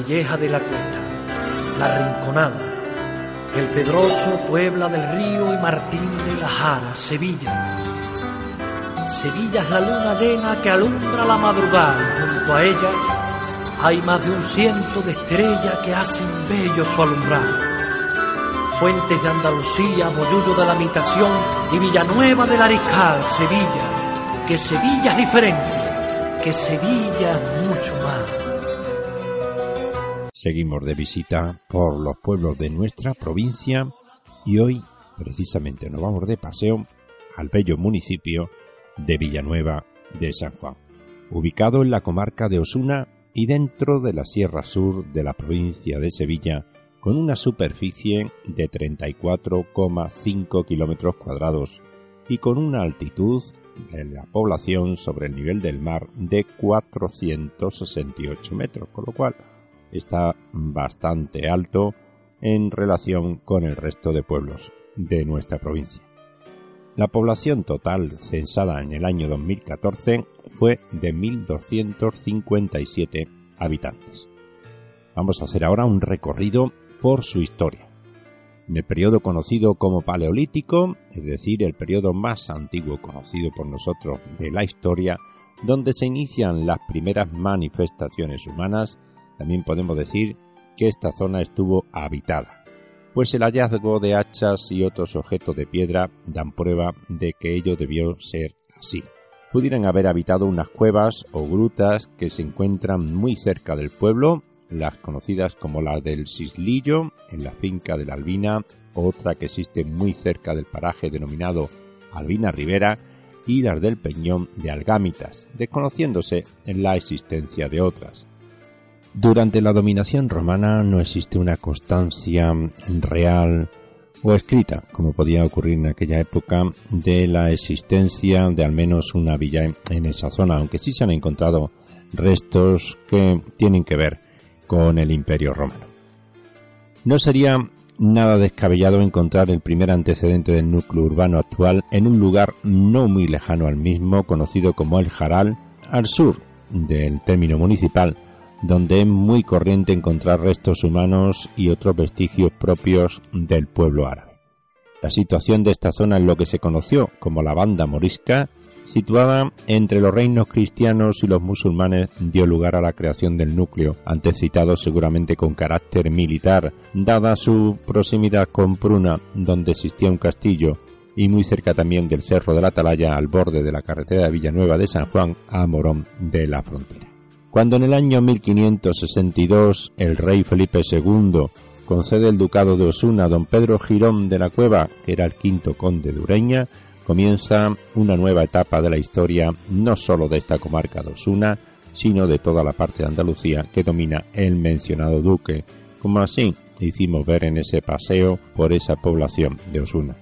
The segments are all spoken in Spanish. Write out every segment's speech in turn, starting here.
Castilleja de la Cuesta, La Rinconada, El Pedroso, Puebla del Río y Martín de la Jara, Sevilla. Sevilla es la luna llena que alumbra la madrugada. Junto a ella hay más de un ciento de estrellas que hacen bello su alumbrado. Fuentes de Andalucía, Bollullo de la Mitación y Villanueva del Ariscal, Sevilla. Que Sevilla es diferente, que Sevilla es mucho más. Seguimos de visita por los pueblos de nuestra provincia y hoy precisamente nos vamos de paseo al bello municipio de Villanueva de San Juan, ubicado en la comarca de Osuna y dentro de la Sierra Sur de la provincia de Sevilla, con una superficie de 34,5 kilómetros cuadrados y con una altitud de la población sobre el nivel del mar de 468 metros, con lo cual está bastante alto en relación con el resto de pueblos de nuestra provincia. La población total censada en el año 2014 fue de 1.257 habitantes. Vamos a hacer ahora un recorrido por su historia. En el periodo conocido como Paleolítico, es decir, el periodo más antiguo conocido por nosotros de la historia, donde se inician las primeras manifestaciones humanas, también podemos decir que esta zona estuvo habitada, pues el hallazgo de hachas y otros objetos de piedra dan prueba de que ello debió ser así. Pudieran haber habitado unas cuevas o grutas que se encuentran muy cerca del pueblo, las conocidas como las del Sislillo, en la finca de la Albina, otra que existe muy cerca del paraje denominado Albina Rivera, y las del Peñón de Algámitas, desconociéndose en la existencia de otras. Durante la dominación romana no existe una constancia real o escrita, como podía ocurrir en aquella época, de la existencia de al menos una villa en esa zona, aunque sí se han encontrado restos que tienen que ver con el imperio romano. No sería nada descabellado encontrar el primer antecedente del núcleo urbano actual en un lugar no muy lejano al mismo, conocido como el Jaral, al sur del término municipal, donde es muy corriente encontrar restos humanos y otros vestigios propios del pueblo árabe. La situación de esta zona es lo que se conoció como la banda morisca, situada entre los reinos cristianos y los musulmanes, dio lugar a la creación del núcleo, antes citado seguramente con carácter militar, dada su proximidad con Pruna, donde existía un castillo, y muy cerca también del Cerro de la Atalaya, al borde de la carretera de Villanueva de San Juan a Morón de la Frontera. Cuando en el año 1562 el rey Felipe II concede el ducado de Osuna a don Pedro Girón de la Cueva, que era el quinto conde de Ureña, comienza una nueva etapa de la historia no sólo de esta comarca de Osuna, sino de toda la parte de Andalucía que domina el mencionado duque, como así hicimos ver en ese paseo por esa población de Osuna.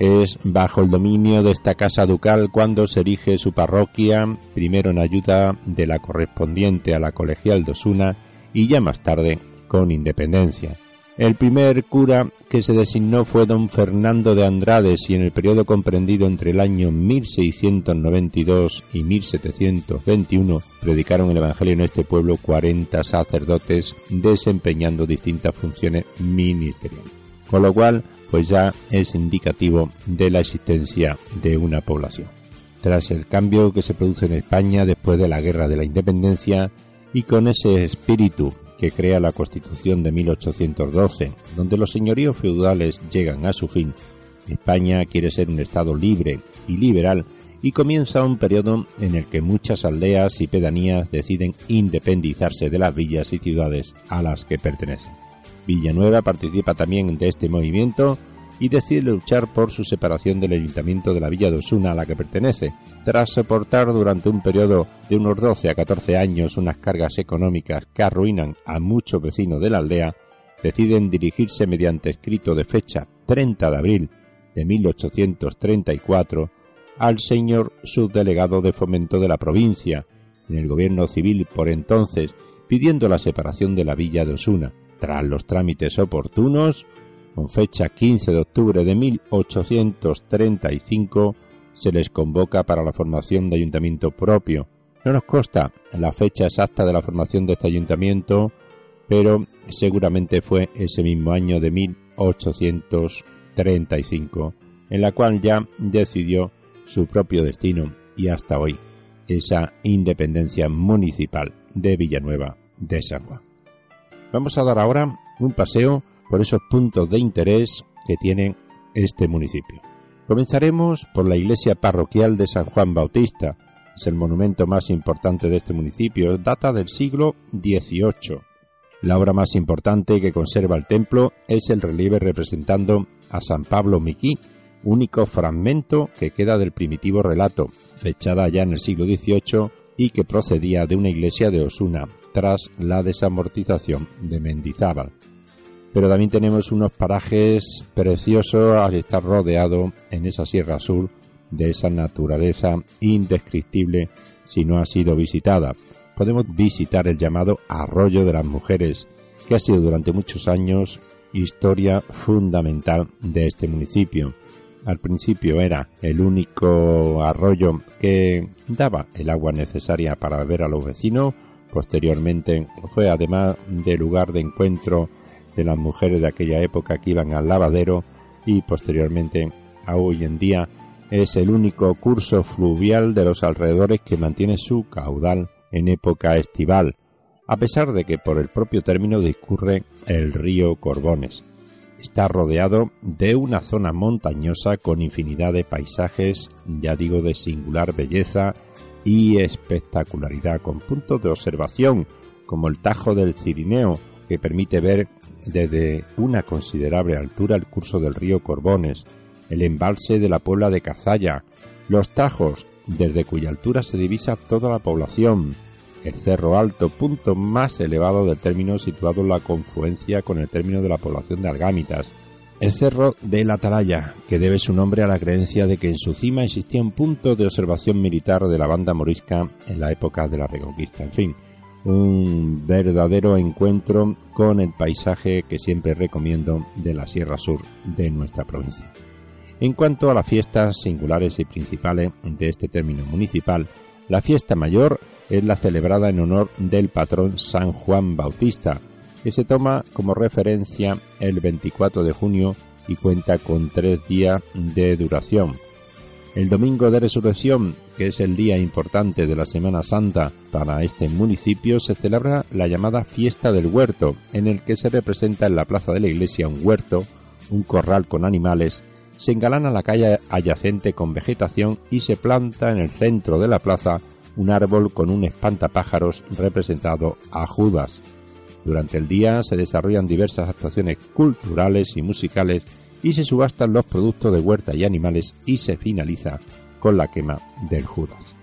Es bajo el dominio de esta casa ducal cuando se erige su parroquia, primero en ayuda de la correspondiente a la colegial de Osuna y ya más tarde con independencia. El primer cura que se designó fue don Fernando de Andrades y en el periodo comprendido entre el año 1692 y 1721 predicaron el Evangelio en este pueblo 40 sacerdotes desempeñando distintas funciones ministeriales. Con lo cual pues ya es indicativo de la existencia de una población. Tras el cambio que se produce en España después de la Guerra de la Independencia y con ese espíritu que crea la Constitución de 1812, donde los señoríos feudales llegan a su fin, España quiere ser un Estado libre y liberal y comienza un periodo en el que muchas aldeas y pedanías deciden independizarse de las villas y ciudades a las que pertenecen. Villanueva participa también de este movimiento y decide luchar por su separación del ayuntamiento de la villa de Osuna a la que pertenece, tras soportar durante un periodo de unos 12 a 14 años unas cargas económicas que arruinan a muchos vecinos de la aldea, deciden dirigirse mediante escrito de fecha 30 de abril de 1834 al señor subdelegado de fomento de la provincia, en el gobierno civil por entonces, pidiendo la separación de la villa de Osuna. Tras los trámites oportunos, con fecha 15 de octubre de 1835, se les convoca para la formación de ayuntamiento propio. No nos consta la fecha exacta de la formación de este ayuntamiento, pero seguramente fue ese mismo año de 1835 en la cual ya decidió su propio destino y hasta hoy esa independencia municipal de Villanueva de San Juan. Vamos a dar ahora un paseo por esos puntos de interés que tiene este municipio. Comenzaremos por la iglesia parroquial de San Juan Bautista. Es el monumento más importante de este municipio. Data del siglo XVIII. La obra más importante que conserva el templo es el relieve representando a San Pablo Miquí, único fragmento que queda del primitivo relato, fechada ya en el siglo XVIII y que procedía de una iglesia de Osuna, tras la desamortización de Mendizábal. Pero también tenemos unos parajes preciosos al estar rodeado en esa Sierra Sur de esa naturaleza indescriptible si no ha sido visitada. Podemos visitar el llamado Arroyo de las Mujeres, que ha sido durante muchos años historia fundamental de este municipio. Al principio era el único arroyo que daba el agua necesaria para beber a los vecinos. Posteriormente fue además de lugar de encuentro de las mujeres de aquella época que iban al lavadero y posteriormente a hoy en día es el único curso fluvial de los alrededores que mantiene su caudal en época estival, a pesar de que por el propio término discurre el río Corbones. Está rodeado de una zona montañosa con infinidad de paisajes, ya digo, de singular belleza y espectacularidad, con puntos de observación como el Tajo del Cirineo, que permite ver desde una considerable altura el curso del río Corbones, el embalse de la Puebla de Cazalla, los Tajos, desde cuya altura se divisa toda la población, el Cerro Alto, punto más elevado del término situado en la confluencia con el término de la población de Algámitas. El Cerro de la Atalaya, que debe su nombre a la creencia de que en su cima existía un punto de observación militar de la banda morisca en la época de la Reconquista. En fin, un verdadero encuentro con el paisaje que siempre recomiendo de la Sierra Sur de nuestra provincia. En cuanto a las fiestas singulares y principales de este término municipal, la fiesta mayor es la celebrada en honor del patrón San Juan Bautista, que se toma como referencia el 24 de junio y cuenta con tres días de duración. El domingo de resurrección, que es el día importante de la Semana Santa para este municipio, se celebra la llamada Fiesta del Huerto, en el que se representa en la plaza de la iglesia un huerto, un corral con animales, se engalana la calle adyacente con vegetación y se planta en el centro de la plaza un árbol con un espantapájaros representado a Judas. Durante el día se desarrollan diversas actuaciones culturales y musicales y se subastan los productos de huerta y animales y se finaliza con la quema del Judas.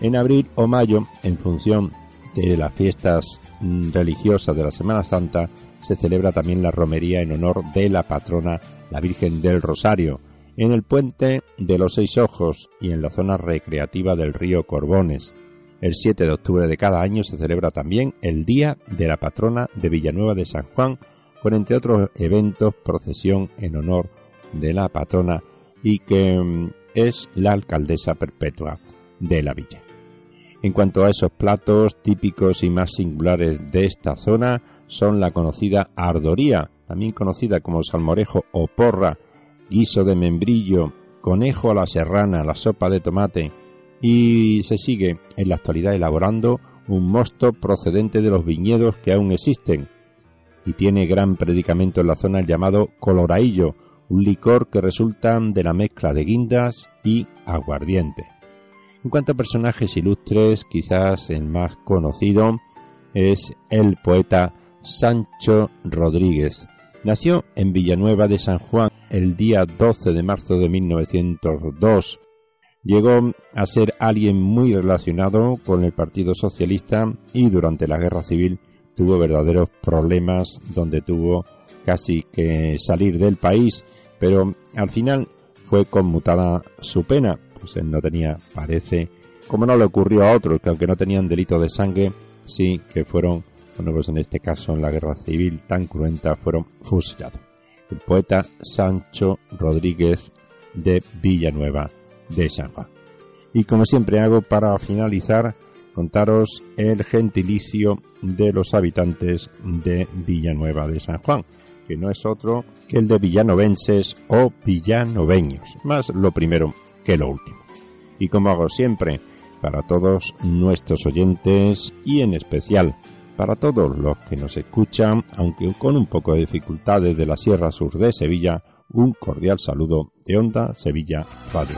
En abril o mayo, en función de las fiestas religiosas de la Semana Santa, se celebra también la romería en honor de la patrona, la Virgen del Rosario, en el puente de los Seis Ojos y en la zona recreativa del río Corbones. El 7 de octubre de cada año se celebra también el Día de la Patrona de Villanueva de San Juan, con entre otros eventos procesión en honor de la patrona y que mm, es la alcaldesa perpetua de la villa. En cuanto a esos platos típicos y más singulares de esta zona, son la conocida ardoría, también conocida como salmorejo o porra, guiso de membrillo, conejo a la serrana, la sopa de tomate y se sigue en la actualidad elaborando un mosto procedente de los viñedos que aún existen y tiene gran predicamento en la zona el llamado coloraillo, un licor que resulta de la mezcla de guindas y aguardiente. En cuanto a personajes ilustres, quizás el más conocido es el poeta Sancho Rodríguez. Nació en Villanueva de San Juan el día 12 de marzo de 1902. Llegó a ser alguien muy relacionado con el Partido Socialista y durante la Guerra Civil tuvo verdaderos problemas donde tuvo casi que salir del país, pero al final fue conmutada su pena, pues él no tenía, parece, como no le ocurrió a otros, que aunque no tenían delito de sangre, sí que fueron, pues en este caso en la guerra civil tan cruenta, fueron fusilados el poeta Sancho Rodríguez de Villanueva de San Juan. Y como siempre hago para finalizar, contaros el gentilicio de los habitantes de Villanueva de San Juan, que no es otro que el de villanovenses o villanoveños, más lo primero que lo último. Y como hago siempre, para todos nuestros oyentes y en especial para todos los que nos escuchan, aunque con un poco de dificultades de la Sierra Sur de Sevilla, un cordial saludo de Onda Sevilla Radio.